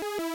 Bye.